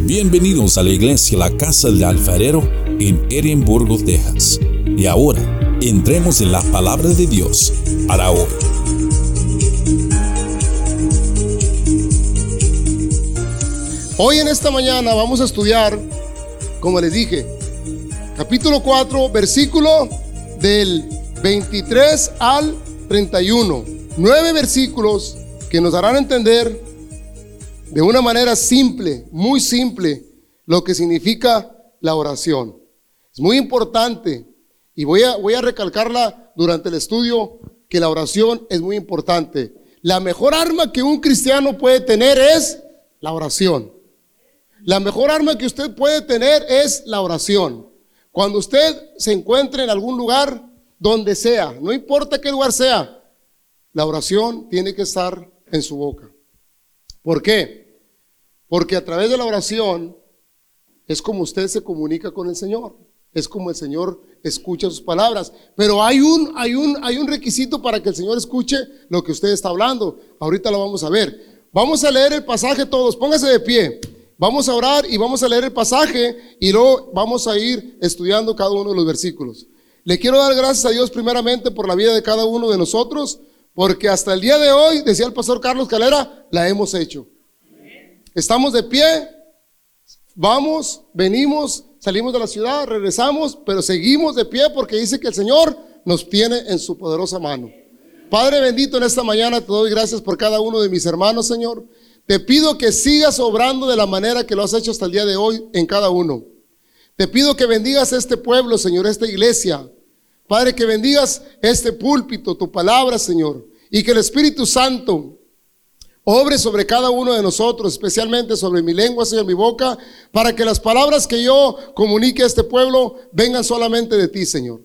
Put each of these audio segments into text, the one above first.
Bienvenidos a la iglesia La Casa del Alfarero en Edimburgo, Texas. Y ahora, entremos en la palabra de Dios para hoy. Hoy en esta mañana vamos a estudiar, como les dije, capítulo 4, versículo del 23 al 31. Nueve versículos que nos harán entender de una manera simple, muy simple, lo que significa la oración. Es muy importante y voy a, voy a recalcarla durante el estudio que la oración es muy importante. La mejor arma que un cristiano puede tener es la oración. La mejor arma que usted puede tener es la oración. Cuando usted se encuentre en algún lugar, donde sea, no importa qué lugar sea, la oración tiene que estar en su boca. ¿Por qué? Porque a través de la oración es como usted se comunica con el Señor. Es como el Señor escucha sus palabras. Pero hay un, hay un, hay un requisito para que el Señor escuche lo que usted está hablando. Ahorita lo vamos a ver. Vamos a leer el pasaje todos. Póngase de pie. Vamos a orar y vamos a leer el pasaje y luego vamos a ir estudiando cada uno de los versículos. Le quiero dar gracias a Dios primeramente por la vida de cada uno de nosotros, porque hasta el día de hoy, decía el pastor Carlos Calera, la hemos hecho. Estamos de pie, vamos, venimos, salimos de la ciudad, regresamos, pero seguimos de pie porque dice que el Señor nos tiene en su poderosa mano. Padre bendito, en esta mañana te doy gracias por cada uno de mis hermanos, Señor. Te pido que sigas obrando de la manera que lo has hecho hasta el día de hoy en cada uno. Te pido que bendigas este pueblo, Señor, esta iglesia. Padre, que bendigas este púlpito, tu palabra, Señor. Y que el Espíritu Santo obre sobre cada uno de nosotros, especialmente sobre mi lengua, Señor, mi boca, para que las palabras que yo comunique a este pueblo vengan solamente de ti, Señor.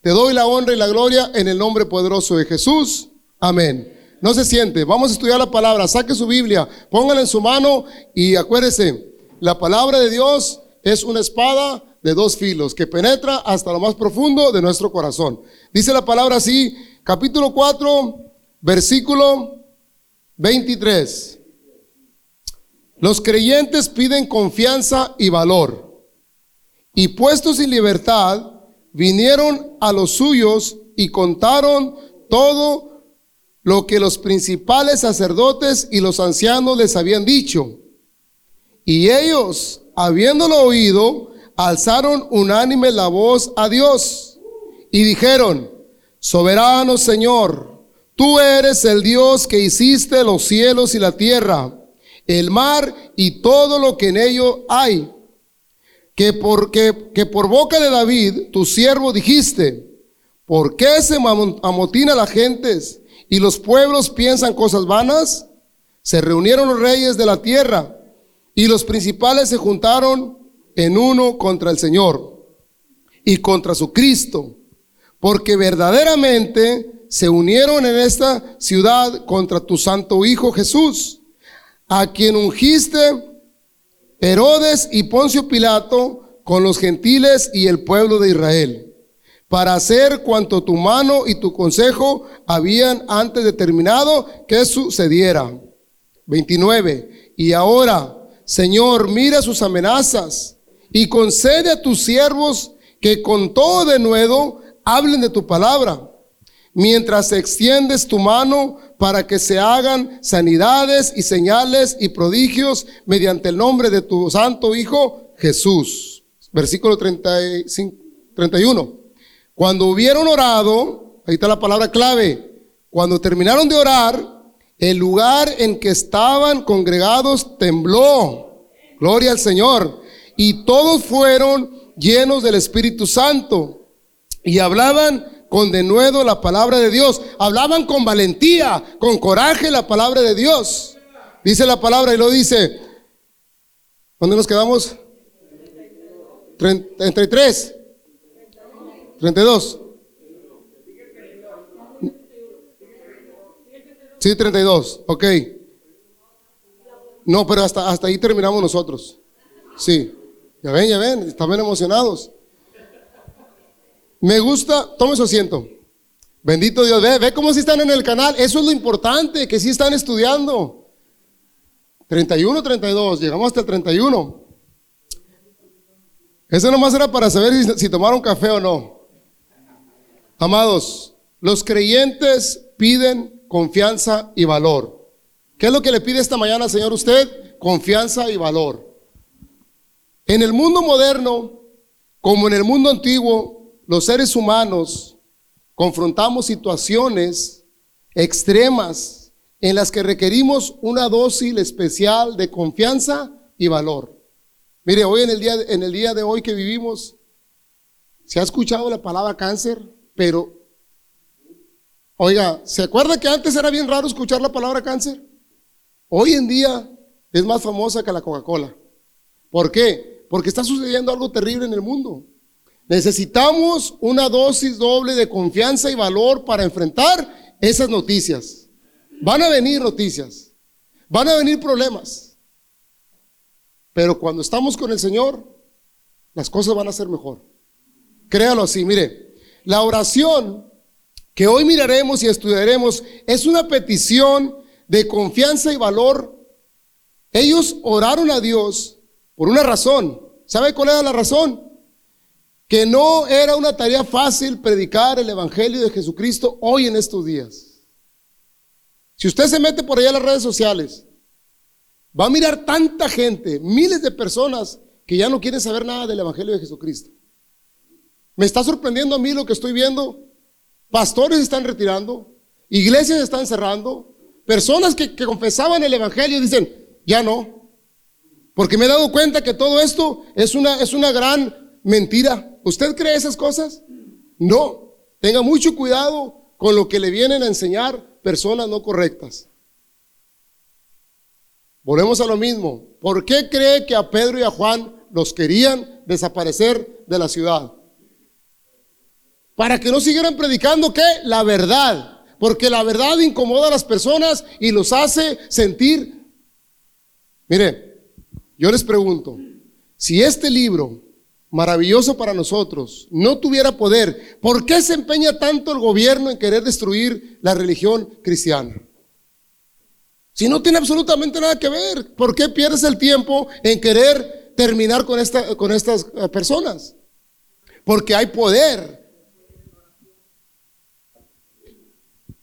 Te doy la honra y la gloria en el nombre poderoso de Jesús. Amén. No se siente. Vamos a estudiar la palabra. Saque su Biblia, póngala en su mano y acuérdese, la palabra de Dios es una espada de dos filos que penetra hasta lo más profundo de nuestro corazón. Dice la palabra así, capítulo 4, versículo 23. Los creyentes piden confianza y valor. Y puestos en libertad, vinieron a los suyos y contaron todo lo que los principales sacerdotes y los ancianos les habían dicho. Y ellos, habiéndolo oído, alzaron unánime la voz a Dios y dijeron, soberano Señor, tú eres el Dios que hiciste los cielos y la tierra, el mar y todo lo que en ello hay. Que por, que, por boca de David, tu siervo, dijiste, ¿por qué se amotina la gente? y los pueblos piensan cosas vanas, se reunieron los reyes de la tierra y los principales se juntaron en uno contra el Señor y contra su Cristo, porque verdaderamente se unieron en esta ciudad contra tu santo Hijo Jesús, a quien ungiste Herodes y Poncio Pilato con los gentiles y el pueblo de Israel para hacer cuanto tu mano y tu consejo habían antes determinado que sucediera. 29. Y ahora, Señor, mira sus amenazas y concede a tus siervos que con todo de nuevo hablen de tu palabra, mientras extiendes tu mano para que se hagan sanidades y señales y prodigios mediante el nombre de tu santo Hijo Jesús. Versículo 35, 31. Cuando hubieron orado, ahí está la palabra clave, cuando terminaron de orar, el lugar en que estaban congregados tembló. Gloria al Señor. Y todos fueron llenos del Espíritu Santo y hablaban con denuedo la palabra de Dios. Hablaban con valentía, con coraje la palabra de Dios. Dice la palabra y lo dice. ¿Dónde nos quedamos? 33. 32. Sí, 32. Ok. No, pero hasta, hasta ahí terminamos nosotros. Sí. Ya ven, ya ven, están bien emocionados. Me gusta, tome su asiento. Bendito Dios, ve, ve cómo si están en el canal. Eso es lo importante, que si están estudiando. 31, 32, llegamos hasta el 31. Eso nomás era para saber si, si tomaron café o no. Amados, los creyentes piden confianza y valor. ¿Qué es lo que le pide esta mañana, Señor, usted? Confianza y valor. En el mundo moderno, como en el mundo antiguo, los seres humanos confrontamos situaciones extremas en las que requerimos una dosis especial de confianza y valor. Mire, hoy en el día, en el día de hoy que vivimos, ¿se ha escuchado la palabra cáncer? Pero, oiga, ¿se acuerda que antes era bien raro escuchar la palabra cáncer? Hoy en día es más famosa que la Coca-Cola. ¿Por qué? Porque está sucediendo algo terrible en el mundo. Necesitamos una dosis doble de confianza y valor para enfrentar esas noticias. Van a venir noticias, van a venir problemas. Pero cuando estamos con el Señor, las cosas van a ser mejor. Créalo así, mire, la oración que hoy miraremos y estudiaremos es una petición de confianza y valor. Ellos oraron a Dios por una razón. ¿Sabe cuál era la razón? Que no era una tarea fácil predicar el Evangelio de Jesucristo hoy en estos días. Si usted se mete por allá en las redes sociales, va a mirar tanta gente, miles de personas que ya no quieren saber nada del Evangelio de Jesucristo. Me está sorprendiendo a mí lo que estoy viendo. Pastores están retirando, iglesias están cerrando, personas que, confesaban el Evangelio dicen, ya no, porque me he dado cuenta que todo esto es una, es una gran mentira. ¿Usted cree esas cosas? No. Tenga mucho cuidado con lo que le vienen a enseñar personas no correctas. Volvemos a lo mismo. ¿Por qué cree que a Pedro y a Juan los querían desaparecer de la ciudad? Para que no siguieran predicando qué? La verdad. Porque la verdad incomoda a las personas y los hace sentir. Mire, yo les pregunto, si este libro, maravilloso para nosotros, no tuviera poder, ¿por qué se empeña tanto el gobierno en querer destruir la religión cristiana? Si no tiene absolutamente nada que ver, ¿por qué pierdes el tiempo en querer terminar con, esta, con estas eh, personas? Porque hay poder,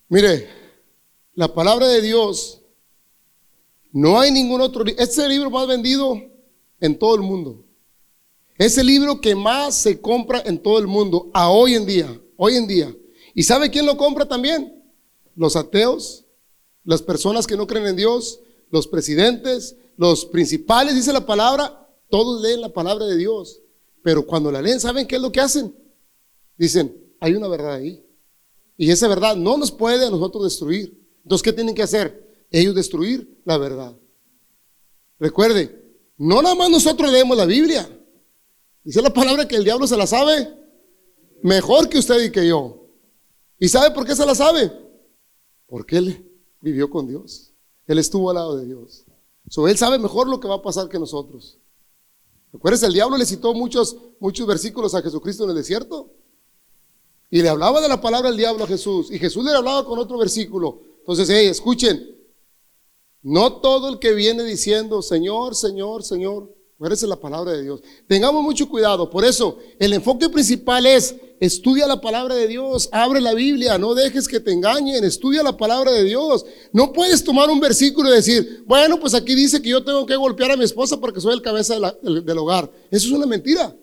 Mire, la palabra de Dios, no hay ningún otro libro. Este es el libro más vendido en todo el mundo. Es el libro que más se compra en todo el mundo a hoy en día, hoy en día. ¿Y sabe quién lo compra también? Los ateos, las personas que no creen en Dios, los presidentes, los principales, dice la palabra, todos leen la palabra de Dios. Pero cuando la leen, ¿saben qué es lo que hacen? Dicen, hay una verdad ahí. Y esa verdad no nos puede a nosotros destruir. Entonces, ¿qué tienen que hacer? Ellos destruir la verdad. Recuerde, no nada más nosotros leemos la Biblia. Dice la palabra que el diablo se la sabe mejor que usted y que yo. ¿Y sabe por qué se la sabe? Porque él vivió con Dios. Él estuvo al lado de Dios. Él sabe mejor lo que va a pasar que nosotros. ¿Recuerdas? El diablo le citó muchos, muchos versículos a Jesucristo en el desierto. Y le hablaba de la palabra del diablo a Jesús. Y Jesús le hablaba con otro versículo. Entonces, hey, escuchen. No todo el que viene diciendo, Señor, Señor, Señor, es la palabra de Dios. Tengamos mucho cuidado. Por eso, el enfoque principal es, estudia la palabra de Dios, abre la Biblia, no dejes que te engañen, estudia la palabra de Dios. No puedes tomar un versículo y decir, bueno, pues aquí dice que yo tengo que golpear a mi esposa porque soy el cabeza del hogar. Eso es una mentira.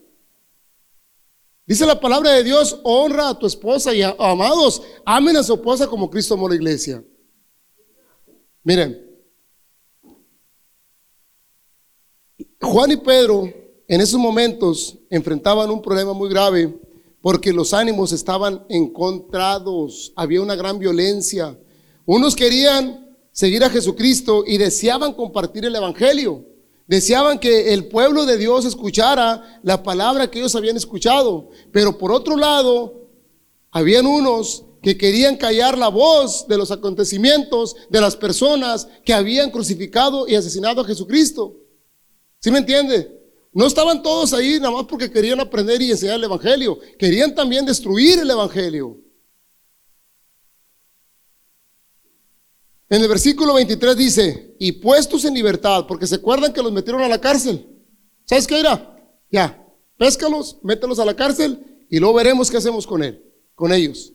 Dice la palabra de Dios, honra a tu esposa y amados, amen a su esposa como Cristo amó la iglesia. Miren, Juan y Pedro en esos momentos enfrentaban un problema muy grave porque los ánimos estaban encontrados, había una gran violencia. Unos querían seguir a Jesucristo y deseaban compartir el Evangelio. Deseaban que el pueblo de Dios escuchara la palabra que ellos habían escuchado. Pero por otro lado, habían unos que querían callar la voz de los acontecimientos de las personas que habían crucificado y asesinado a Jesucristo. ¿Sí me entiende? No estaban todos ahí nada más porque querían aprender y enseñar el Evangelio. Querían también destruir el Evangelio. En el versículo 23 dice, y puestos en libertad, porque se acuerdan que los metieron a la cárcel. ¿Sabes qué era? Ya, péscalos, mételos a la cárcel y luego veremos qué hacemos con él, con ellos.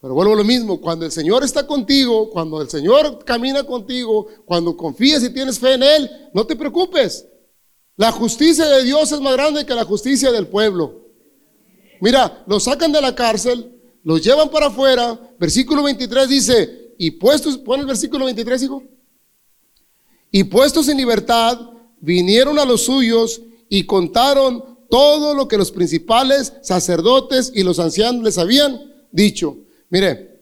Pero vuelvo a lo mismo, cuando el Señor está contigo, cuando el Señor camina contigo, cuando confías y tienes fe en Él, no te preocupes. La justicia de Dios es más grande que la justicia del pueblo. Mira, los sacan de la cárcel, los llevan para afuera. Versículo 23 dice, y puestos, pon el versículo 23, hijo. Y puestos en libertad, vinieron a los suyos y contaron todo lo que los principales sacerdotes y los ancianos les habían dicho. Mire,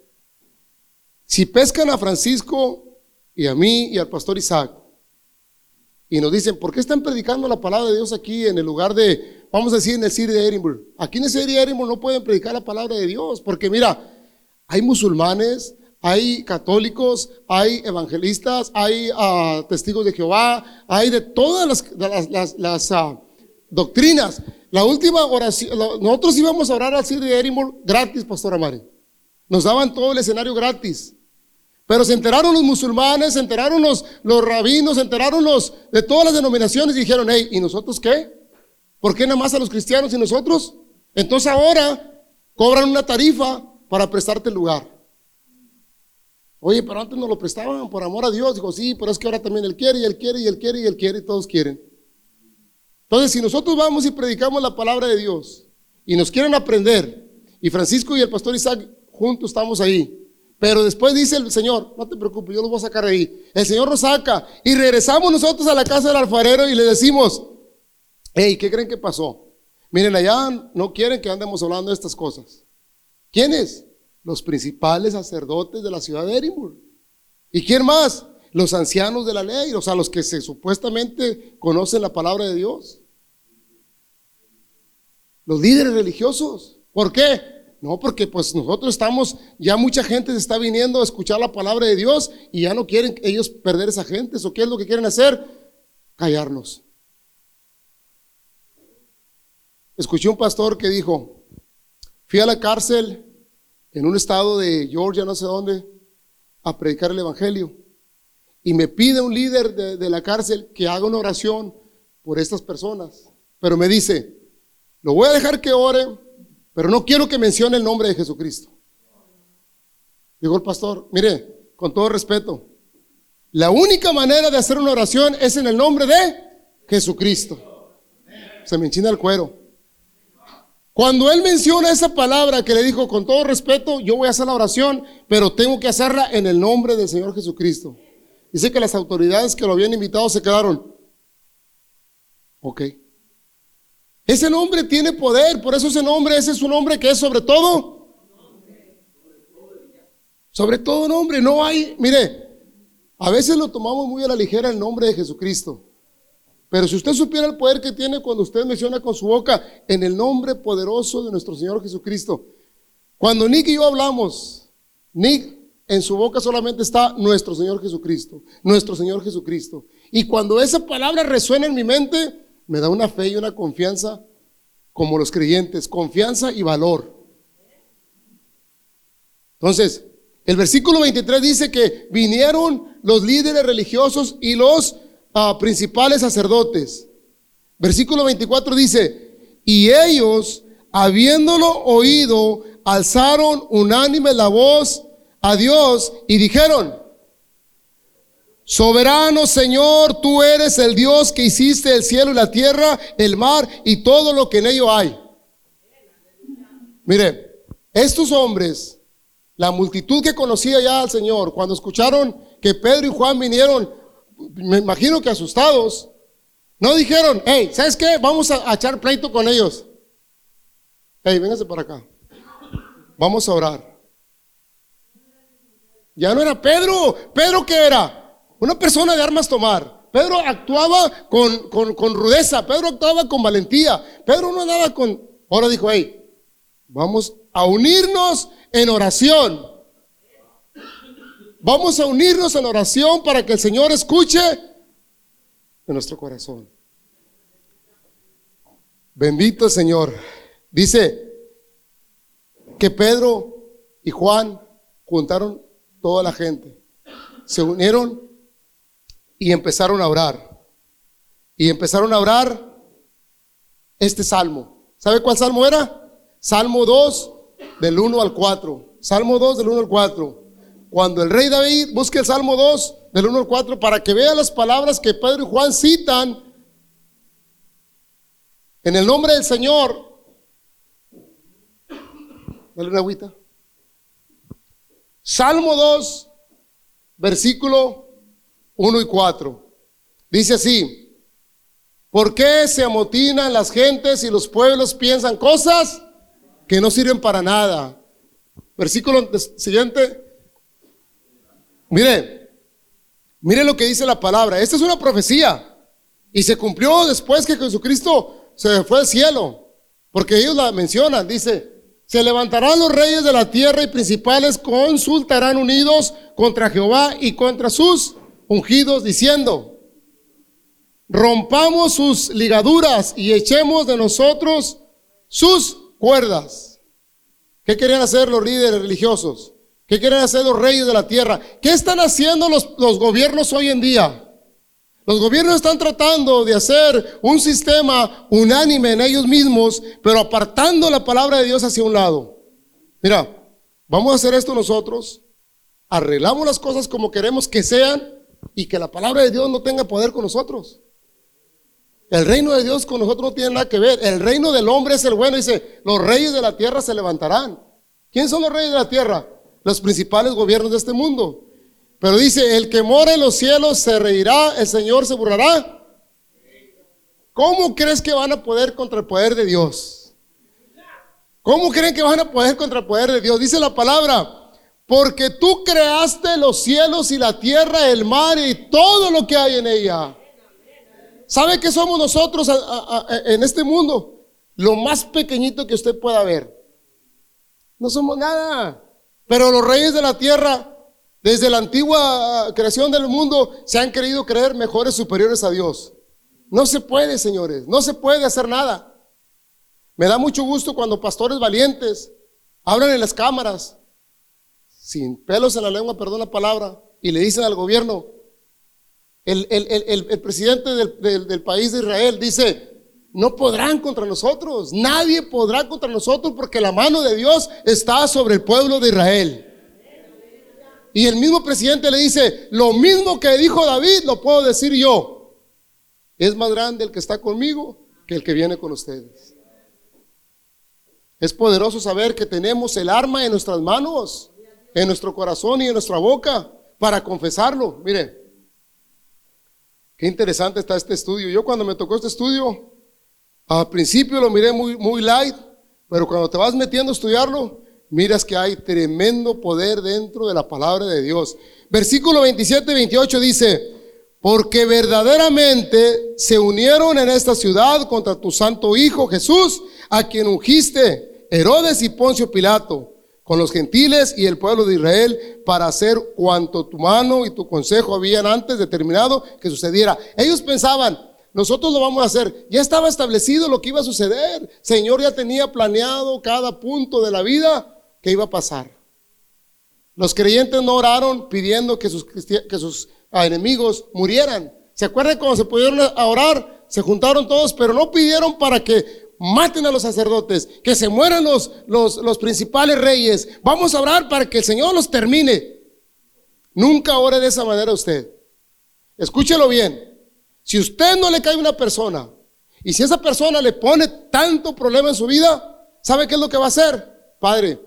si pescan a Francisco y a mí y al pastor Isaac y nos dicen, ¿por qué están predicando la palabra de Dios aquí en el lugar de, vamos a decir, en el City de Edinburgh? Aquí en el City de Edinburgh no pueden predicar la palabra de Dios, porque mira, hay musulmanes, hay católicos, hay evangelistas, hay ah, testigos de Jehová, hay de todas las, ah, doctrinas. La última oración, nosotros íbamos a orar al City de Edinburgh gratis, Pastor Amari. Nos daban todo el escenario gratis. Pero se enteraron los musulmanes, se enteraron los, los rabinos, se enteraron los de todas las denominaciones y dijeron, hey, ¿y nosotros qué? ¿Por qué nada más a los cristianos y nosotros? Entonces ahora cobran una tarifa para prestarte el lugar. Oye, pero antes nos lo prestaban por amor a Dios. Dijo, sí, pero es que ahora también Él quiere y Él quiere y Él quiere y Él quiere y todos quieren. Entonces, si nosotros vamos y predicamos la palabra de Dios y nos quieren aprender, y Francisco y el pastor Isaac juntos estamos ahí. Pero después dice el Señor, no te preocupes, yo los voy a sacar de ahí. El Señor nos saca y regresamos nosotros a la casa del alfarero y le decimos, hey, ¿qué creen que pasó? Miren, allá no quieren que andemos hablando de estas cosas. ¿Quiénes? Los principales sacerdotes de la ciudad de Edimburgo. ¿Y quién más? Los ancianos de la ley, o sea, los que se, supuestamente conocen la palabra de Dios. Los líderes religiosos. ¿Por qué? No, porque pues nosotros estamos, ya mucha gente está viniendo a escuchar la palabra de Dios y ya no quieren ellos perder esa gente. ¿O qué es lo que quieren hacer? Callarnos. Escuché un pastor que dijo, fui a la cárcel en un estado de Georgia, no sé dónde, a predicar el Evangelio. Y me pide un líder de, de la cárcel que haga una oración por estas personas. Pero me dice, lo voy a dejar que ore pero no quiero que mencione el nombre de Jesucristo. Dijo el pastor, mire, con todo respeto, la única manera de hacer una oración es en el nombre de Jesucristo. Se me enchina el cuero. Cuando él menciona esa palabra que le dijo con todo respeto, yo voy a hacer la oración, pero tengo que hacerla en el nombre del Señor Jesucristo. Dice que las autoridades que lo habían invitado se quedaron. Ok. Ese nombre tiene poder, por eso ese nombre, ese es un nombre que es sobre todo. Sobre todo nombre, no hay, mire, a veces lo tomamos muy a la ligera el nombre de Jesucristo. Pero si usted supiera el poder que tiene cuando usted menciona con su boca en el nombre poderoso de nuestro Señor Jesucristo. Cuando Nick y yo hablamos, Nick en su boca solamente está nuestro Señor Jesucristo, nuestro Señor Jesucristo. Y cuando esa palabra resuena en mi mente, me da una fe y una confianza como los creyentes, confianza y valor. Entonces, el versículo 23 dice que vinieron los líderes religiosos y los ah, principales sacerdotes. Versículo 24 dice, y ellos, habiéndolo oído, alzaron unánime la voz a Dios y dijeron, Soberano Señor, tú eres el Dios que hiciste el cielo y la tierra, el mar y todo lo que en ello hay. Mire, estos hombres, la multitud que conocía ya al Señor, cuando escucharon que Pedro y Juan vinieron, me imagino que asustados, no dijeron, hey, ¿sabes qué? Vamos a, echar pleito con ellos. Hey, véngase para acá. Vamos a orar. Ya no era Pedro. ¿Pedro qué era? Una persona de armas tomar. Pedro actuaba con, rudeza, Pedro actuaba con valentía, Pedro no andaba con... Ahora dijo, hey, vamos a unirnos en oración. Vamos a unirnos en oración para que el Señor escuche en nuestro corazón. Bendito Señor. Dice que Pedro y Juan juntaron toda la gente. se unieron y empezaron a orar. Y empezaron a orar este salmo. ¿Sabe cuál salmo era? Salmo 2 del 1 al 4. Salmo 2 del 1 al 4. Cuando el rey David busque el Salmo 2 del 1 al 4 para que vea las palabras que Pedro y Juan citan en el nombre del Señor. Dale una agüita. Salmo 2, versículo 1 y 4. Dice así, ¿por qué se amotinan las gentes y los pueblos piensan cosas que no sirven para nada? Versículo siguiente. Mire, mire lo que dice la palabra. Esta es una profecía. Y se cumplió después que Jesucristo se fue al cielo. Porque ellos la mencionan. Dice, se levantarán los reyes de la tierra y principales consultarán unidos contra Jehová y contra sus ungidos, diciendo, rompamos sus ligaduras y echemos de nosotros sus cuerdas. ¿Qué querían hacer los líderes religiosos? ¿Qué quieren hacer los reyes de la tierra? ¿Qué están haciendo los, los gobiernos hoy en día? Los gobiernos están tratando de hacer un sistema unánime en ellos mismos, pero apartando la palabra de Dios hacia un lado. Mira, vamos a hacer esto nosotros, arreglamos las cosas como queremos que sean y que la palabra de Dios no tenga poder con nosotros. El reino de Dios con nosotros no tiene nada que ver. El reino del hombre es el bueno. Dice, los reyes de la tierra se levantarán. ¿Quién son los reyes de la tierra? Los principales gobiernos de este mundo. Pero dice, el que mora en los cielos se reirá, el Señor se burlará. ¿Cómo crees que van a poder contra el poder de Dios? ¿Cómo creen que van a poder contra el poder de Dios? Dice la palabra, porque tú creaste los cielos y la tierra, el mar y todo lo que hay en ella. ¿Sabe qué somos nosotros en este mundo? Lo más pequeñito que usted pueda ver. No somos nada. Pero los reyes de la tierra desde la antigua creación del mundo se han querido creer mejores, superiores a Dios. No se puede, señores, no se puede hacer nada. Me da mucho gusto cuando pastores valientes hablan en las cámaras, sin pelos en la lengua, perdón la palabra, y le dicen al gobierno, el, presidente del, del país de Israel dice, no podrán contra nosotros, nadie podrá contra nosotros porque la mano de Dios está sobre el pueblo de Israel. Y el mismo presidente le dice, lo mismo que dijo David, lo puedo decir yo. Es más grande el que está conmigo que el que viene con ustedes. Es poderoso saber que tenemos el arma en nuestras manos, en nuestro corazón y en nuestra boca para confesarlo. Mire, qué interesante está este estudio. Yo cuando me tocó este estudio, al principio lo miré muy, muy light, pero cuando te vas metiendo a estudiarlo, miras que hay tremendo poder dentro de la palabra de Dios. Versículo 27 y 28 dice, porque verdaderamente se unieron en esta ciudad contra tu santo Hijo Jesús, a quien ungiste Herodes y Poncio Pilato, con los gentiles y el pueblo de Israel, para hacer cuanto tu mano y tu consejo habían antes determinado que sucediera. Ellos pensaban, nosotros lo vamos a hacer. Ya estaba establecido lo que iba a suceder. Señor ya tenía planeado cada punto de la vida ¿Qué iba a pasar? Los creyentes no oraron pidiendo que sus, que sus ah, enemigos murieran. ¿Se acuerdan cuando se pudieron orar? Se juntaron todos, pero no pidieron para que maten a los sacerdotes, que se mueran los, los, los principales reyes. Vamos a orar para que el Señor los termine. Nunca ore de esa manera usted. Escúchelo bien. Si usted no le cae una persona y si esa persona le pone tanto problema en su vida, ¿sabe qué es lo que va a hacer? Padre,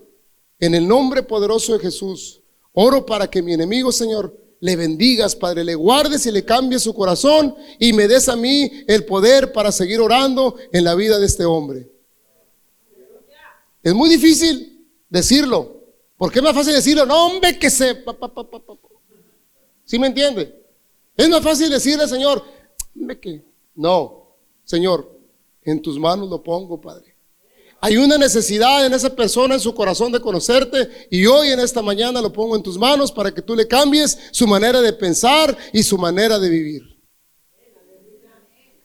en el nombre poderoso de Jesús, oro para que mi enemigo, Señor, le bendigas, Padre, le guardes y le cambies su corazón y me des a mí el poder para seguir orando en la vida de este hombre. Es muy difícil decirlo. ¿Por qué es más fácil decirlo? No, hombre, que se... ¿Sí me entiende? Es más fácil decirle, Señor, que... No, Señor, en tus manos lo pongo, Padre. Hay una necesidad en esa persona, en su corazón de conocerte y hoy en esta mañana lo pongo en tus manos para que tú le cambies su manera de pensar y su manera de vivir.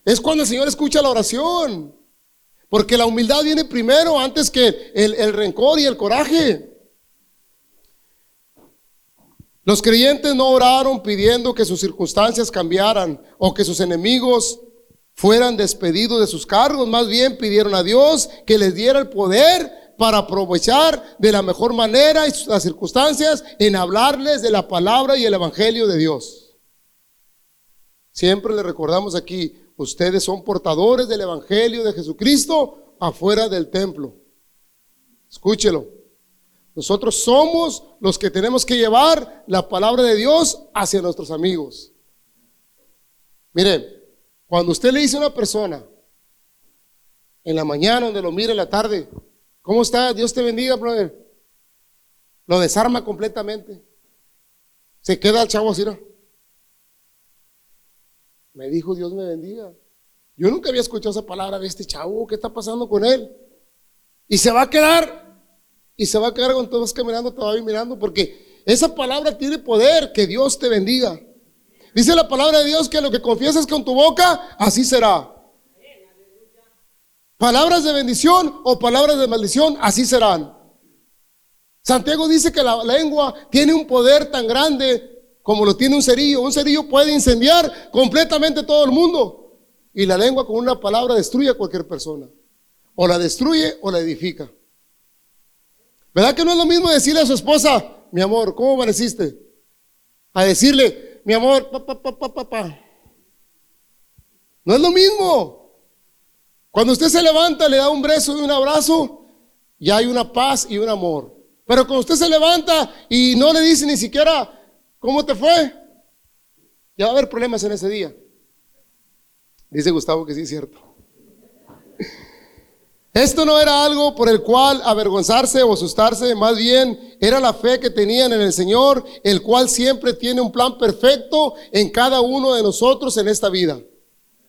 Es cuando el Señor escucha la oración. Porque la humildad viene primero antes que el, el rencor y el coraje. Los creyentes no oraron pidiendo que sus circunstancias cambiaran o que sus enemigos fueran despedidos de sus cargos, más bien pidieron a Dios que les diera el poder para aprovechar de la mejor manera las circunstancias en hablarles de la palabra y el evangelio de Dios. Siempre le recordamos aquí, ustedes son portadores del evangelio de Jesucristo afuera del templo. Escúchelo. Nosotros somos los que tenemos que llevar la palabra de Dios hacia nuestros amigos. Miren, cuando usted le dice a una persona, en la mañana, donde lo mire en la tarde, ¿cómo está? Dios te bendiga, brother. Lo desarma completamente. Se queda el chavo así, ¿no? Me dijo, Dios me bendiga. Yo nunca había escuchado esa palabra de este chavo, ¿qué está pasando con él? Y se va a quedar, y se va a quedar tú vas caminando, va mirando, porque esa palabra tiene poder, que Dios te bendiga. Dice la palabra de Dios que lo que confiesas con tu boca, así será. Palabras de bendición o palabras de maldición, así serán. Santiago dice que la lengua tiene un poder tan grande como lo tiene un cerillo. Un cerillo puede incendiar completamente todo el mundo. Y la lengua con una palabra destruye a cualquier persona. O la destruye o la edifica. ¿Verdad que no es lo mismo decirle a su esposa, mi amor, ¿cómo amaneciste? A decirle, mi amor, papá, papá, papá. No es lo mismo. Cuando usted se levanta, le da un beso y un abrazo, ya hay una paz y un amor. Pero cuando usted se levanta y no le dice ni siquiera, ¿cómo te fue? Ya va a haber problemas en ese día. Dice Gustavo que sí es cierto. Esto no era algo por el cual avergonzarse o asustarse, más bien era la fe que tenían en el Señor, el cual siempre tiene un plan perfecto en cada uno de nosotros en esta vida.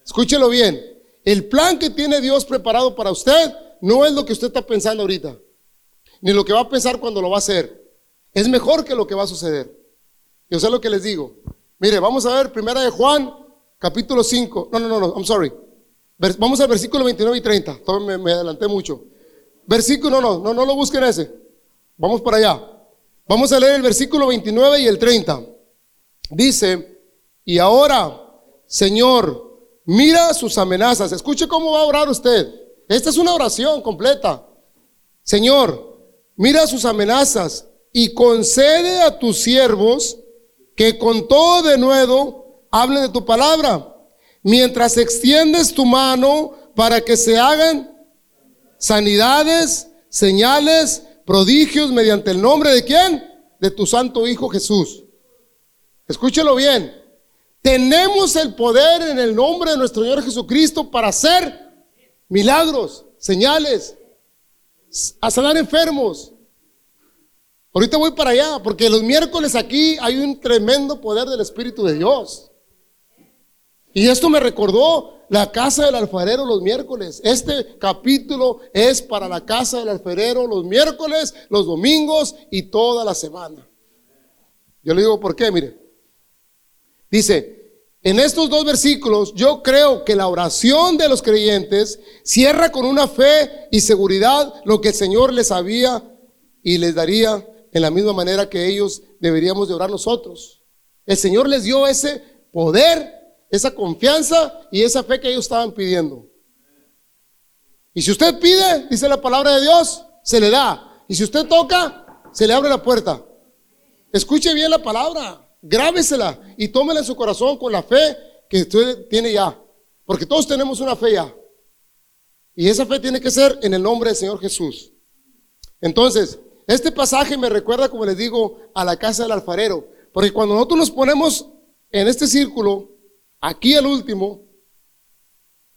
Escúchelo bien, el plan que tiene Dios preparado para usted no es lo que usted está pensando ahorita, ni lo que va a pensar cuando lo va a hacer. Es mejor que lo que va a suceder. Yo sé lo que les digo. Mire, vamos a ver primera de Juan, capítulo 5. No, no, no, no, I'm sorry. Vamos al versículo 29 y 30. Me, adelanté mucho. Versículo, no, no, no lo busquen ese. Vamos para allá. Vamos a leer el versículo 29 y el 30. Dice, y ahora, Señor, mira sus amenazas. Escuche cómo va a orar usted. Esta es una oración completa. Señor, mira sus amenazas y concede a tus siervos que con todo de nuevo hablen de tu palabra mientras extiendes tu mano para que se hagan sanidades, señales, prodigios mediante el nombre de quién? De tu santo Hijo Jesús. Escúchelo bien. Tenemos el poder en el nombre de nuestro Señor Jesucristo para hacer milagros, señales, a sanar enfermos. Ahorita voy para allá, porque los miércoles aquí hay un tremendo poder del Espíritu de Dios. Y esto me recordó la casa del alfarero los miércoles. Este capítulo es para la casa del alfarero los miércoles, los domingos y toda la semana. Yo le digo, ¿por qué? Mire, dice, en estos dos versículos yo creo que la oración de los creyentes cierra con una fe y seguridad lo que el Señor les había y les daría en la misma manera que ellos deberíamos de orar nosotros. El Señor les dio ese poder esa confianza y esa fe que ellos estaban pidiendo. Y si usted pide, dice la palabra de Dios, se le da. Y si usted toca, se le abre la puerta. Escuche bien la palabra, grábesela y tómela en su corazón con la fe que usted tiene ya. Porque todos tenemos una fe ya. Y esa fe tiene que ser en el nombre del Señor Jesús. Entonces, este pasaje me recuerda, como les digo, a la casa del alfarero. Porque cuando nosotros nos ponemos en este círculo, Aquí el último,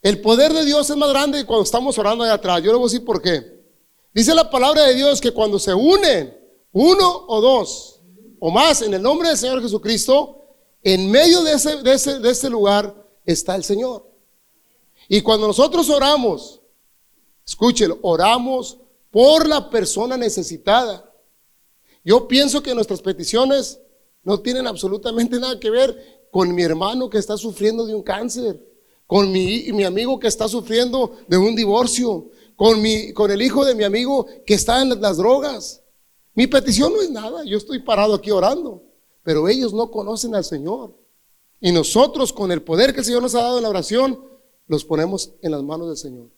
el poder de Dios es más grande que cuando estamos orando allá atrás. Yo le voy a decir por qué. Dice la palabra de Dios que cuando se unen uno o dos o más en el nombre del Señor Jesucristo, en medio de ese, de ese, de ese lugar está el Señor. Y cuando nosotros oramos, escúchelo, oramos por la persona necesitada. Yo pienso que nuestras peticiones no tienen absolutamente nada que ver con mi hermano que está sufriendo de un cáncer, con mi, mi amigo que está sufriendo de un divorcio, con, mi, con el hijo de mi amigo que está en las drogas. Mi petición no es nada, yo estoy parado aquí orando. pero ellos no conocen al Señor. Y nosotros con el poder que el Señor nos ha dado en la oración, los ponemos en las manos del Señor.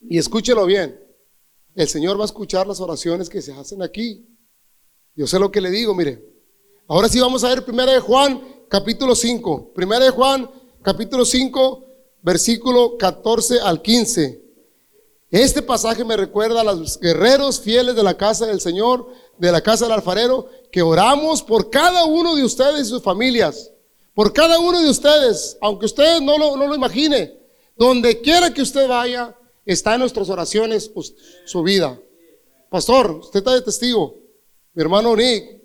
Y escúchelo bien, el Señor va a escuchar las oraciones que se hacen aquí. Yo sé lo que le digo, mire. Ahora sí vamos a ver Primera de Juan, capítulo 5. Primera de Juan, capítulo 5, versículo 14 al 15. Este pasaje me recuerda a los guerreros fieles de la casa del Señor, de la casa del alfarero, que oramos por cada uno de ustedes y sus familias. Por cada uno de ustedes, aunque usted no lo, no lo imagine, donde quiera que usted vaya, está en nuestras oraciones su vida. Pastor, usted está de testigo. Mi hermano Nick,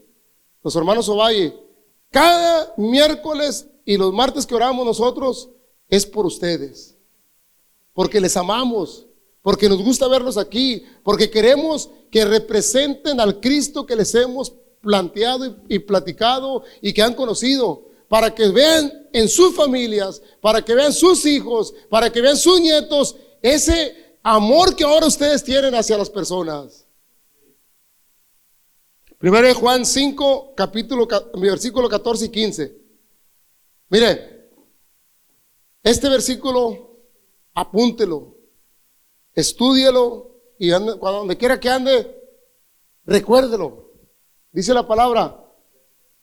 los hermanos Ovalle, cada miércoles y los martes que oramos nosotros es por ustedes. Porque les amamos, porque nos gusta verlos aquí, porque queremos que representen al Cristo que les hemos planteado y, platicado y que han conocido, para que vean en sus familias, para que vean sus hijos, para que vean sus nietos ese amor que ahora ustedes tienen hacia las personas. Primero Juan 5, capítulo, versículo 14 y 15. Mire, este versículo, apúntelo, estúdielo y cuando donde quiera que ande, recuérdelo. Dice la palabra.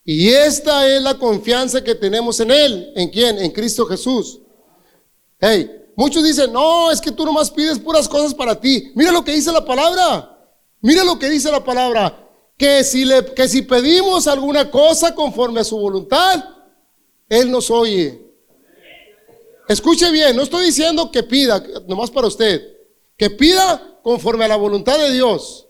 Y esta es la confianza que tenemos en Él. ¿En quién? En Cristo Jesús. Hey, Muchos dicen, no, es que tú nomás pides puras cosas para ti. Mira lo que dice la palabra. Mira lo que dice la palabra. Que si, le, que si pedimos alguna cosa conforme a su voluntad, Él nos oye. Escuche bien, no estoy diciendo que pida, nomás para usted. Que pida conforme a la voluntad de Dios.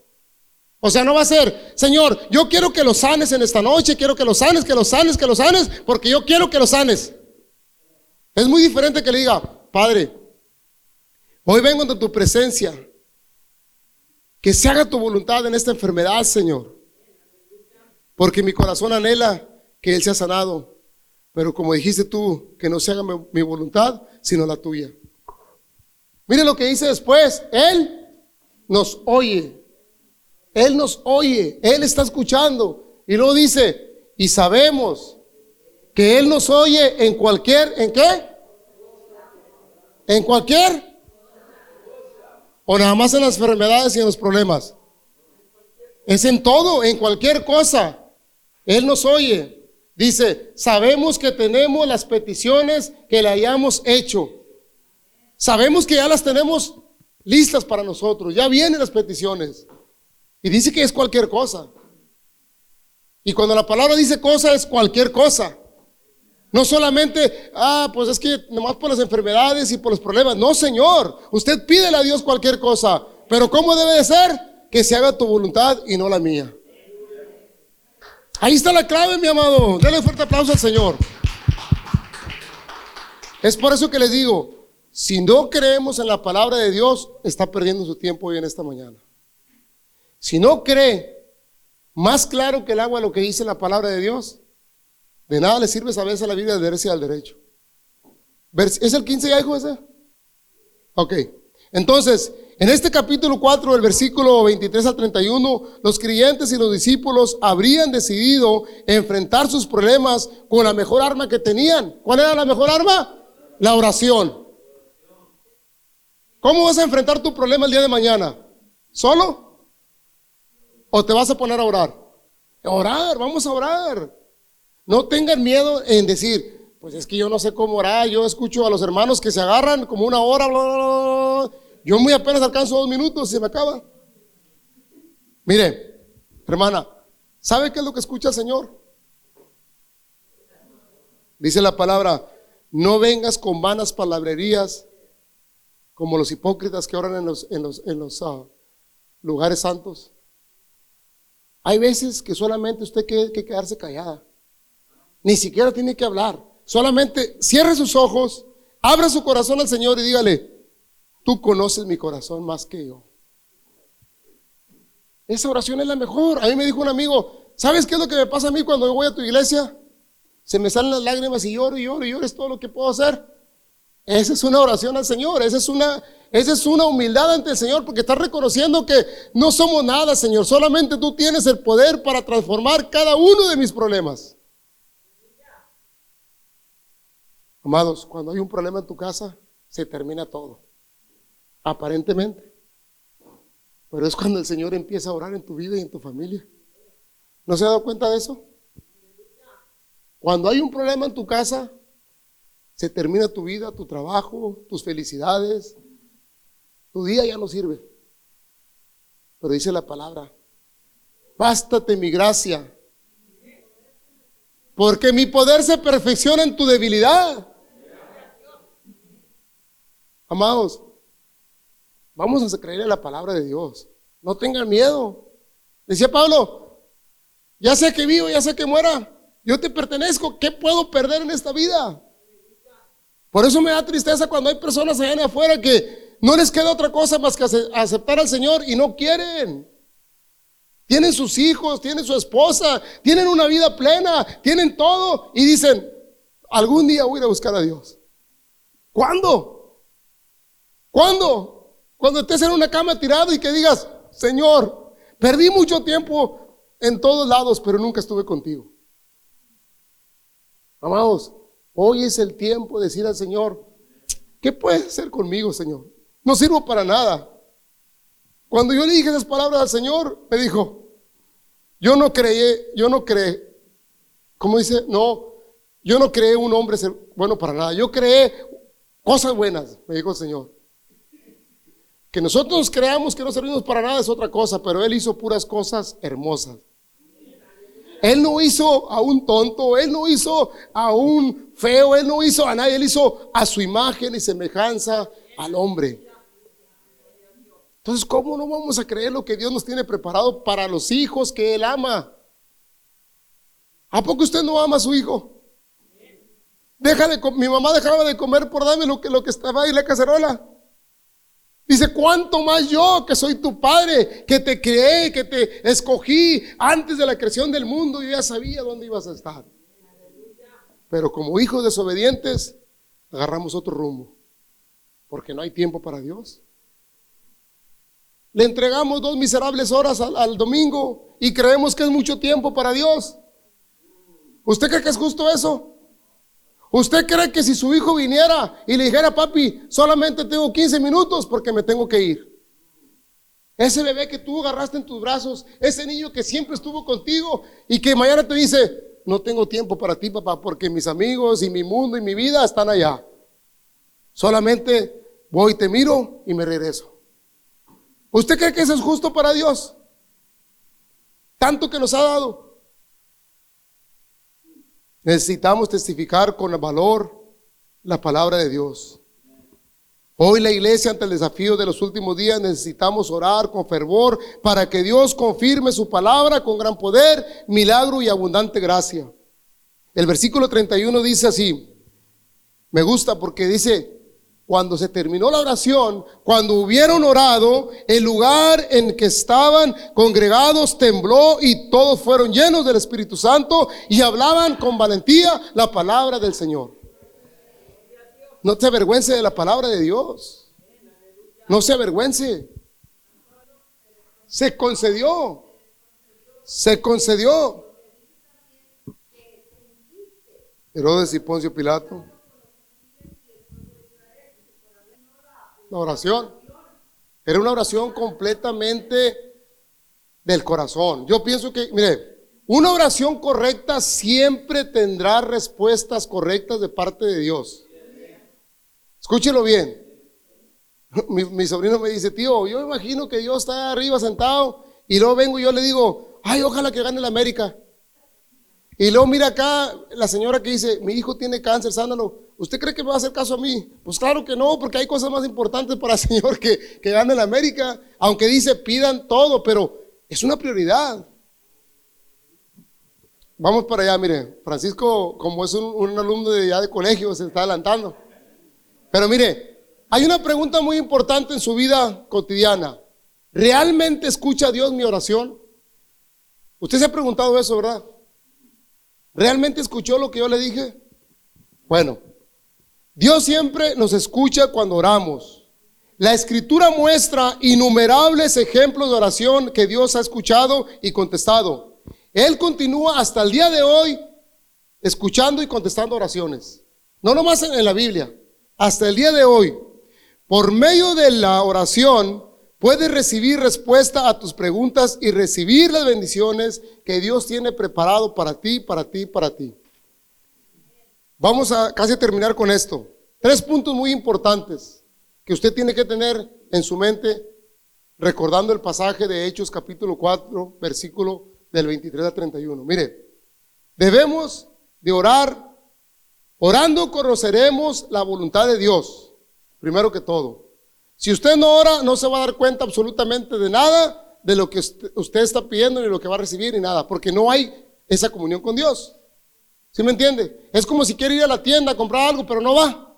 O sea, no va a ser, Señor, yo quiero que lo sanes en esta noche, quiero que lo sanes, que lo sanes, que lo sanes, porque yo quiero que lo sanes. Es muy diferente que le diga, Padre, hoy vengo ante tu presencia. Que se haga tu voluntad en esta enfermedad, Señor. Porque mi corazón anhela que Él sea sanado. Pero como dijiste tú, que no se haga mi, voluntad, sino la tuya. Mire lo que dice después. Él nos oye. Él nos oye. Él está escuchando. Y luego dice, y sabemos que Él nos oye en cualquier, ¿en qué? ¿En cualquier? ¿O nada más en las enfermedades y en los problemas? Es en todo, en cualquier cosa. Él nos oye. Dice, sabemos que tenemos las peticiones que le hayamos hecho. Sabemos que ya las tenemos listas para nosotros. Ya vienen las peticiones. Y dice que es cualquier cosa. Y cuando la palabra dice cosa, es cualquier cosa. No solamente, ah, pues es que nomás por las enfermedades y por los problemas. No, Señor. Usted pídele a Dios cualquier cosa. Pero ¿cómo debe de ser? Que se haga tu voluntad y no la mía. Ahí está la clave, mi amado. Dale fuerte aplauso al Señor. Es por eso que les digo, si no creemos en la palabra de Dios, está perdiendo su tiempo hoy en esta mañana. Si no cree más claro que el agua lo que dice la palabra de Dios, de nada le sirve saberse la Biblia de derecha al derecho. ¿Es el 15 ya, hijo ese? Ok. Entonces, en este capítulo 4, del versículo 23 al 31, los creyentes y los discípulos habrían decidido enfrentar sus problemas con la mejor arma que tenían. ¿Cuál era la mejor arma? La oración. ¿Cómo vas a enfrentar tu problema el día de mañana? ¿Solo? ¿O te vas a poner a orar? Orar, vamos a orar. No tengan miedo en decir, pues es que yo no sé cómo orar, yo escucho a los hermanos que se agarran como una hora, bla, bla, bla, yo muy apenas alcanzo dos minutos y se me acaba. Mire, hermana, ¿sabe qué es lo que escucha el Señor? Dice la palabra, no vengas con vanas palabrerías como los hipócritas que oran en los, en los, en los ah, lugares santos. Hay veces que solamente usted tiene que quedarse callada. Ni siquiera tiene que hablar. Solamente cierre sus ojos, abra su corazón al Señor y dígale, tú conoces mi corazón más que yo. Esa oración es la mejor. A mí me dijo un amigo, ¿sabes qué es lo que me pasa a mí cuando voy a tu iglesia? Se me salen las lágrimas y lloro y lloro y lloro, es todo lo que puedo hacer. Esa es una oración al Señor, esa es una, esa es una humildad ante el Señor porque estás reconociendo que no somos nada, Señor, solamente tú tienes el poder para transformar cada uno de mis problemas. Amados, cuando hay un problema en tu casa, se termina todo. Aparentemente. Pero es cuando el Señor empieza a orar en tu vida y en tu familia. ¿No se ha dado cuenta de eso? Cuando hay un problema en tu casa, se termina tu vida, tu trabajo, tus felicidades. Tu día ya no sirve. Pero dice la palabra, bástate mi gracia, porque mi poder se perfecciona en tu debilidad. Amados, vamos a creerle la palabra de Dios. No tengan miedo. Decía Pablo, ya sé que vivo, ya sé que muera. Yo te pertenezco. ¿Qué puedo perder en esta vida? Por eso me da tristeza cuando hay personas allá afuera que no les queda otra cosa más que aceptar al Señor y no quieren. Tienen sus hijos, tienen su esposa, tienen una vida plena, tienen todo y dicen, algún día voy a a buscar a Dios. ¿Cuándo? ¿Cuándo? Cuando estés en una cama tirado y que digas, Señor, perdí mucho tiempo en todos lados, pero nunca estuve contigo. Amados, hoy es el tiempo de decir al Señor, ¿qué puedes hacer conmigo, Señor? No sirvo para nada. Cuando yo le dije esas palabras al Señor, me dijo, yo no creí, yo no creé, ¿cómo dice? No, yo no creé un hombre ser bueno para nada. Yo creé cosas buenas, me dijo el Señor. Que nosotros creamos que no servimos para nada es otra cosa, pero Él hizo puras cosas hermosas. Él no hizo a un tonto, Él no hizo a un feo, Él no hizo a nadie, Él hizo a su imagen y semejanza al hombre. Entonces, ¿cómo no vamos a creer lo que Dios nos tiene preparado para los hijos que Él ama? ¿A poco usted no ama a su hijo? Déjale, mi mamá dejaba de comer por darme lo que, lo que estaba ahí en la cacerola. Dice, ¿cuánto más yo que soy tu padre, que te creé, que te escogí antes de la creación del mundo? Yo ya sabía dónde ibas a estar. Pero como hijos desobedientes, agarramos otro rumbo. Porque no hay tiempo para Dios. Le entregamos dos miserables horas al, al domingo y creemos que es mucho tiempo para Dios. ¿Usted cree que es justo eso? ¿Usted cree que si su hijo viniera y le dijera, papi, solamente tengo 15 minutos porque me tengo que ir? Ese bebé que tú agarraste en tus brazos, ese niño que siempre estuvo contigo y que mañana te dice, no tengo tiempo para ti, papá, porque mis amigos y mi mundo y mi vida están allá. Solamente voy, te miro y me regreso. ¿Usted cree que eso es justo para Dios? Tanto que nos ha dado. Necesitamos testificar con valor la palabra de Dios. Hoy la iglesia ante el desafío de los últimos días necesitamos orar con fervor para que Dios confirme su palabra con gran poder, milagro y abundante gracia. El versículo 31 dice así, me gusta porque dice, cuando se terminó la oración, cuando hubieron orado, el lugar en que estaban congregados tembló y todos fueron llenos del Espíritu Santo y hablaban con valentía la palabra del Señor. No te avergüence de la palabra de Dios. No se avergüence. Se concedió. Se concedió. Herodes y Poncio Pilato. La oración. Era una oración completamente del corazón. Yo pienso que, mire, una oración correcta siempre tendrá respuestas correctas de parte de Dios. Escúchelo bien. Mi, sobrino me dice, tío, yo imagino que Dios está arriba sentado y luego vengo y yo le digo, ay, ojalá que gane la América. Y luego mira acá la señora que dice, mi hijo tiene cáncer, sánalo. ¿Usted cree que me va a hacer caso a mí? Pues claro que no, porque hay cosas más importantes para el Señor que, que gane la América. Aunque dice, pidan todo, pero es una prioridad. Vamos para allá, mire, Francisco, como es un, alumno de ya de colegio, se está adelantando. Pero mire, hay una pregunta muy importante en su vida cotidiana. ¿Realmente escucha Dios mi oración? Usted se ha preguntado eso, ¿verdad? ¿Realmente escuchó lo que yo le dije? Bueno, Dios siempre nos escucha cuando oramos. La escritura muestra innumerables ejemplos de oración que Dios ha escuchado y contestado. Él continúa hasta el día de hoy escuchando y contestando oraciones. No nomás en la Biblia, hasta el día de hoy. Por medio de la oración puedes recibir respuesta a tus preguntas y recibir las bendiciones que Dios tiene preparado para ti, para ti, para ti. Vamos a casi terminar con esto. Tres puntos muy importantes que usted tiene que tener en su mente recordando el pasaje de Hechos capítulo 4, versículo del 23 al 31. Mire, debemos de orar. Orando conoceremos la voluntad de Dios, primero que todo. Si usted no ora, no se va a dar cuenta absolutamente de nada de lo que usted está pidiendo, ni lo que va a recibir, ni nada, porque no hay esa comunión con Dios. ¿Sí me entiende? Es como si quiere ir a la tienda a comprar algo, pero no va.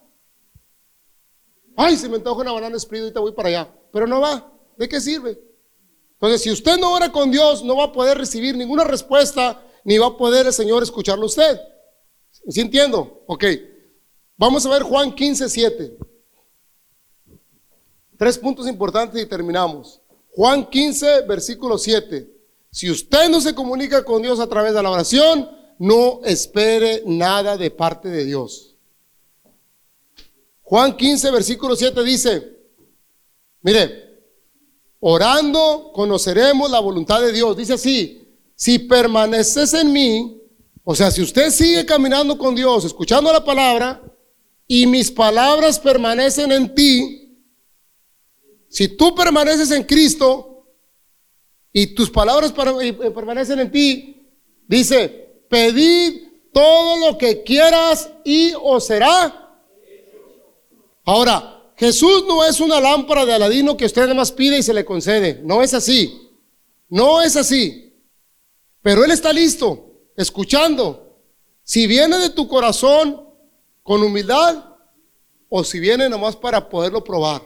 Ay, se me antoja una banana split, ahorita voy para allá, pero no va. ¿De qué sirve? Entonces, si usted no ora con Dios, no va a poder recibir ninguna respuesta, ni va a poder el Señor escucharlo a usted. ¿Sí entiendo? Ok. Vamos a ver Juan 15, 7. Tres puntos importantes y terminamos. Juan 15, versículo 7. Si usted no se comunica con Dios a través de la oración, no espere nada de parte de Dios. Juan 15, versículo 7 dice, mire, orando conoceremos la voluntad de Dios. Dice así, si permaneces en mí o sea, si usted sigue caminando con Dios, escuchando la palabra, y mis palabras permanecen en ti, si tú permaneces en Cristo y tus palabras eh, permanecen en ti, dice, pedid todo lo que quieras y os será. Ahora, Jesús no es una lámpara de Aladino que usted además pide y se le concede. No es así. No es así. Pero Él está listo escuchando. Si viene de tu corazón con humildad o si viene nomás para poderlo probar.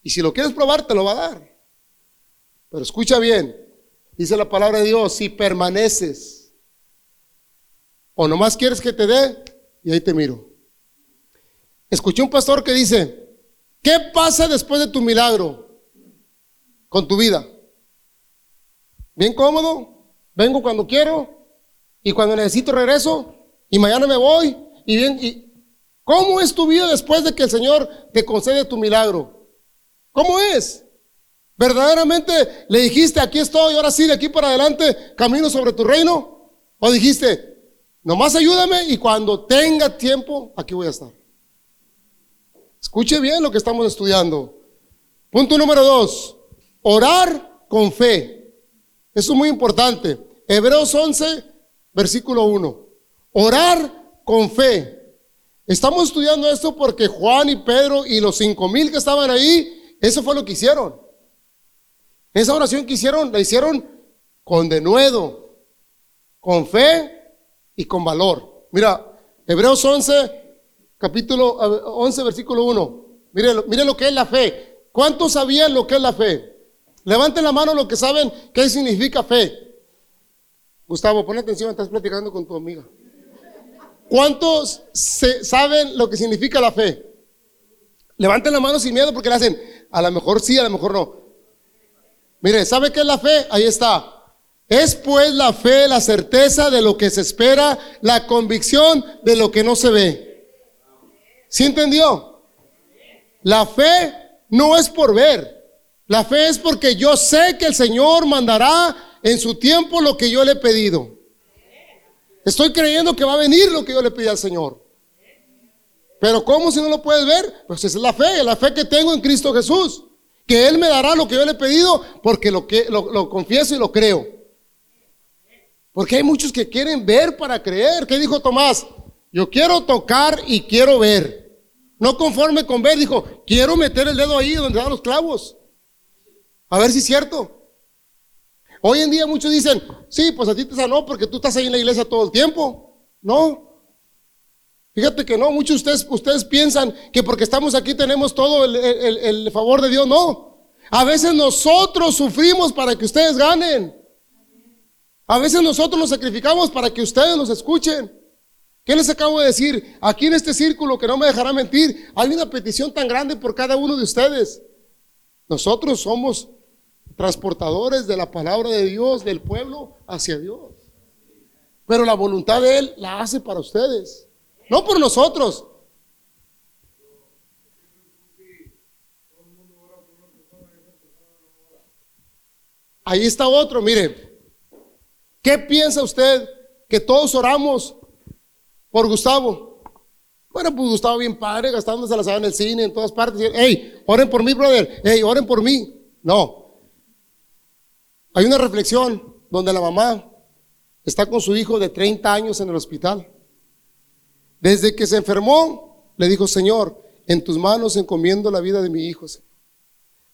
Y si lo quieres probar, te lo va a dar. Pero escucha bien, dice la palabra de Dios, si permaneces o nomás quieres que te dé, y ahí te miro. Escuché un pastor que dice, ¿qué pasa después de tu milagro con tu vida? Bien cómodo, vengo cuando quiero, y cuando necesito regreso y mañana me voy y bien y ¿cómo es tu vida después de que el Señor te concede tu milagro? ¿Cómo es? ¿Verdaderamente le dijiste, aquí estoy, ahora sí, de aquí para adelante, camino sobre tu reino? ¿O dijiste, nomás ayúdame y cuando tenga tiempo, aquí voy a estar? Escuche bien lo que estamos estudiando. Punto número dos, orar con fe. Eso es muy importante. Hebreos 11, versículo 1. Orar con fe. Estamos estudiando esto porque Juan y Pedro y los cinco mil que estaban ahí, eso fue lo que hicieron. Esa oración que hicieron, la hicieron con denuedo, con fe y con valor. Mira, Hebreos 11, capítulo 11, versículo 1. Mire, mire lo que es la fe. ¿Cuántos sabían lo que es la fe? Levanten la mano los que saben qué significa fe. Gustavo, pon atención, estás platicando con tu amiga. ¿Cuántos saben lo que significa la fe? Levanten la mano sin miedo porque le hacen, a lo mejor sí, a lo mejor no. Mire, ¿sabe qué es la fe? Ahí está. Es pues la fe, la certeza de lo que se espera, la convicción de lo que no se ve. ¿Sí entendió? La fe no es por ver. La fe es porque yo sé que el Señor mandará en su tiempo lo que yo le he pedido. Estoy creyendo que va a venir lo que yo le pedí al Señor. Pero ¿cómo si no lo puedes ver? Pues esa es la fe, la fe que tengo en Cristo Jesús. Que Él me dará lo que yo le he pedido porque lo, que, lo, confieso y lo creo. Porque hay muchos que quieren ver para creer. ¿Qué dijo Tomás? Yo quiero tocar y quiero ver. No conforme con ver, dijo, quiero meter el dedo ahí donde dan los clavos. A ver si es cierto. Hoy en día muchos dicen, sí, pues a ti te sanó porque tú estás ahí en la iglesia todo el tiempo. No. Fíjate que no, muchos de ustedes, ustedes piensan que porque estamos aquí tenemos todo el, el favor de Dios. No. A veces nosotros sufrimos para que ustedes ganen. A veces nosotros nos sacrificamos para que ustedes nos escuchen. ¿Qué les acabo de decir? Aquí en este círculo, que no me dejará mentir, hay una petición tan grande por cada uno de ustedes. Nosotros somos transportadores de la palabra de Dios, del pueblo hacia Dios. Pero la voluntad de Él la hace para ustedes, no por nosotros. Ahí está otro, mire. ¿Qué piensa usted que todos oramos por Gustavo? Bueno, pues Gustavo bien padre, gastándose la en el cine, en todas partes. Hey, oren por mí, brother. Hey, oren por mí. No. Hay una reflexión donde la mamá está con su hijo de 30 años en el hospital. Desde que se enfermó, le dijo, Señor, en tus manos encomiendo la vida de mi hijo.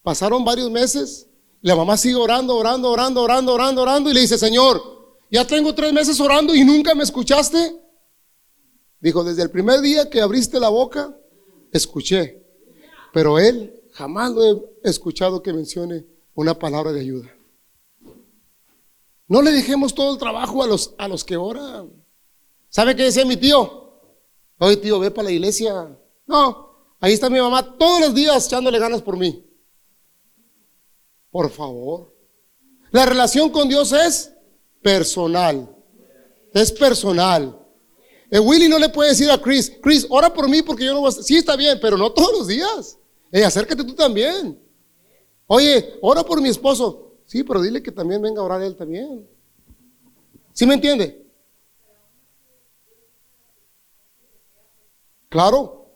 Pasaron varios meses la mamá sigue orando, orando, orando, orando, orando, orando y le dice, Señor, ya tengo tres meses orando y nunca me escuchaste. Dijo, desde el primer día que abriste la boca, escuché. Pero él jamás lo he escuchado que mencione una palabra de ayuda. No le dejemos todo el trabajo a los, a los que oran. ¿Sabe qué decía mi tío? Oye, tío, ve para la iglesia. No, ahí está mi mamá todos los días echándole ganas por mí. Por favor. La relación con Dios es personal. Es personal. El Willy no le puede decir a Chris, Chris, ora por mí porque yo no voy a... Sí, está bien, pero no todos los días. Eh, acércate tú también. Oye, ora por mi esposo. Sí, pero dile que también venga a orar él también. ¿Sí me entiende? Claro.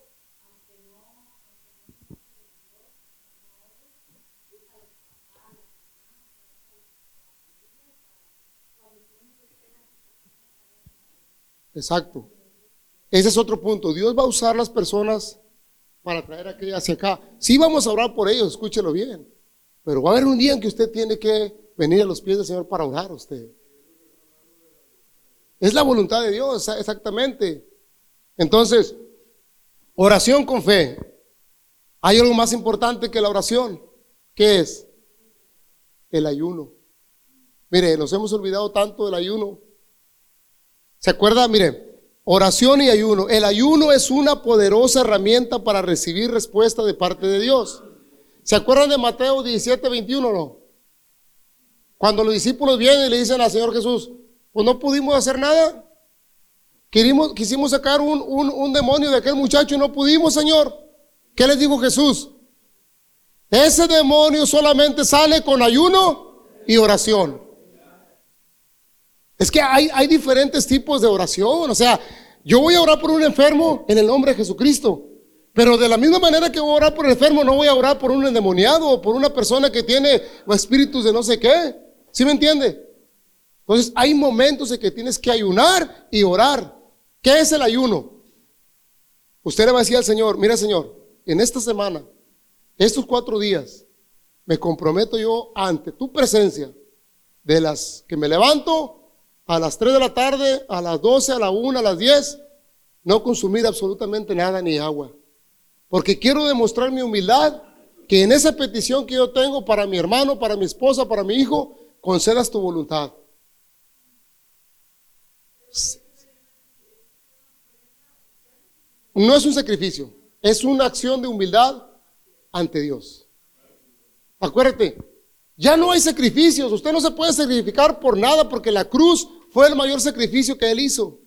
Exacto. Ese es otro punto. Dios va a usar las personas para traer aquellas hacia acá. Sí vamos a orar por ellos, escúchelo bien. Pero va a haber un día en que usted tiene que venir a los pies del Señor para orar a usted. Es la voluntad de Dios, exactamente. Entonces, oración con fe. Hay algo más importante que la oración. ¿Qué es? El ayuno. Mire, nos hemos olvidado tanto del ayuno. ¿Se acuerda? Mire, oración y ayuno. El ayuno es una poderosa herramienta para recibir respuesta de parte de Dios. ¿Se acuerdan de Mateo 17, 21 no? Cuando los discípulos vienen y le dicen al Señor Jesús, pues no pudimos hacer nada. Quisimos, quisimos sacar un, un demonio de aquel muchacho y no pudimos, Señor. ¿Qué les dijo Jesús? Ese demonio solamente sale con ayuno y oración. Es que hay, diferentes tipos de oración. O sea, yo voy a orar por un enfermo en el nombre de Jesucristo. Pero de la misma manera que voy a orar por el enfermo, no voy a orar por un endemoniado o por una persona que tiene espíritus de no sé qué. ¿Sí me entiende? Entonces hay momentos en que tienes que ayunar y orar. ¿Qué es el ayuno? Usted le va a decir al Señor, mira Señor, en esta semana, estos cuatro días, me comprometo yo ante tu presencia de las que me levanto a las 3 de la tarde, a las 12, a la 1, a las 10, no consumir absolutamente nada ni agua. Porque quiero demostrar mi humildad, que en esa petición que yo tengo para mi hermano, para mi esposa, para mi hijo, concedas tu voluntad. No es un sacrificio, es una acción de humildad ante Dios. Acuérdate, ya no hay sacrificios. Usted no se puede sacrificar por nada porque la cruz fue el mayor sacrificio que Él hizo.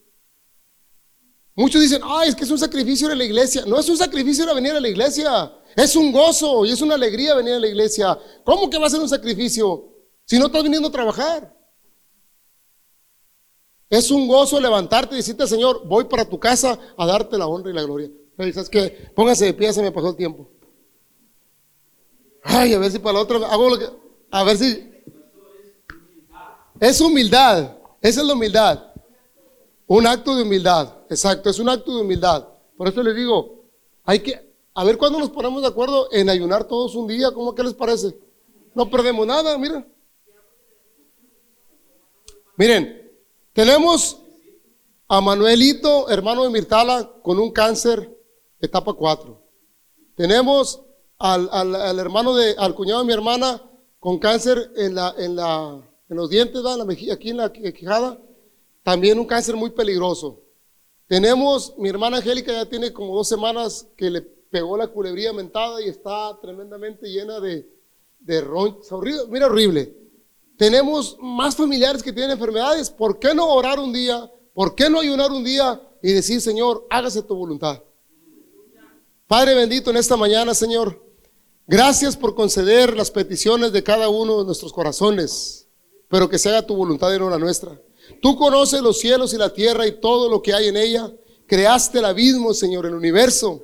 Muchos dicen, ay, es que es un sacrificio de la iglesia. No es un sacrificio de venir a la iglesia. Es un gozo y es una alegría venir a la iglesia. ¿Cómo que va a ser un sacrificio si no estás viniendo a trabajar? Es un gozo levantarte y decirte, Señor, voy para tu casa a darte la honra y la gloria. ¿Sabes qué? Póngase de pie, se me pasó el tiempo. Ay, a ver si para la otra hago lo que... A ver si... Es humildad. Esa es la humildad. Un acto de humildad. Exacto, es un acto de humildad. Por eso les digo, hay que... A ver cuándo nos ponemos de acuerdo en ayunar todos un día. ¿Cómo que les parece? No perdemos nada, miren. Miren, tenemos a Manuelito, hermano de Mirtala, con un cáncer etapa 4. Tenemos al, al, hermano de, al cuñado de mi hermana con cáncer en, la, en, la, en los dientes, la mejilla, aquí en la quijada, también un cáncer muy peligroso. Tenemos, mi hermana Angélica ya tiene como dos semanas que le pegó la culebría mentada y está tremendamente llena de, de ronchas. Mira, horrible. Tenemos más familiares que tienen enfermedades. ¿Por qué no orar un día? ¿Por qué no ayunar un día y decir, Señor, hágase tu voluntad? Padre bendito en esta mañana, Señor, gracias por conceder las peticiones de cada uno de nuestros corazones, pero que se haga tu voluntad y no la nuestra. Tú conoces los cielos y la tierra y todo lo que hay en ella. Creaste el abismo, Señor, el universo,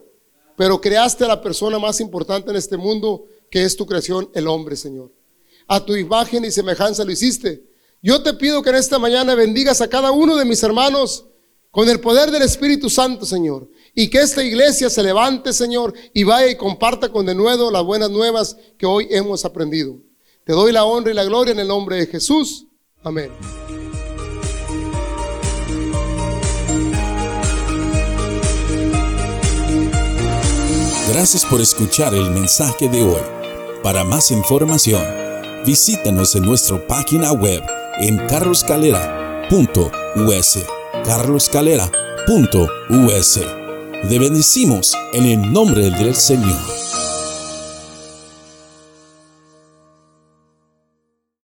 pero creaste a la persona más importante en este mundo, que es tu creación, el hombre, Señor. A tu imagen y semejanza lo hiciste. Yo te pido que en esta mañana bendigas a cada uno de mis hermanos con el poder del Espíritu Santo, Señor. Y que esta iglesia se levante, Señor, y vaya y comparta con de nuevo las buenas nuevas que hoy hemos aprendido. Te doy la honra y la gloria en el nombre de Jesús. Amén. Gracias por escuchar el mensaje de hoy. Para más información, visítanos en nuestra página web en carloscalera.us. carloscalera.us. Te bendecimos en el nombre del Señor.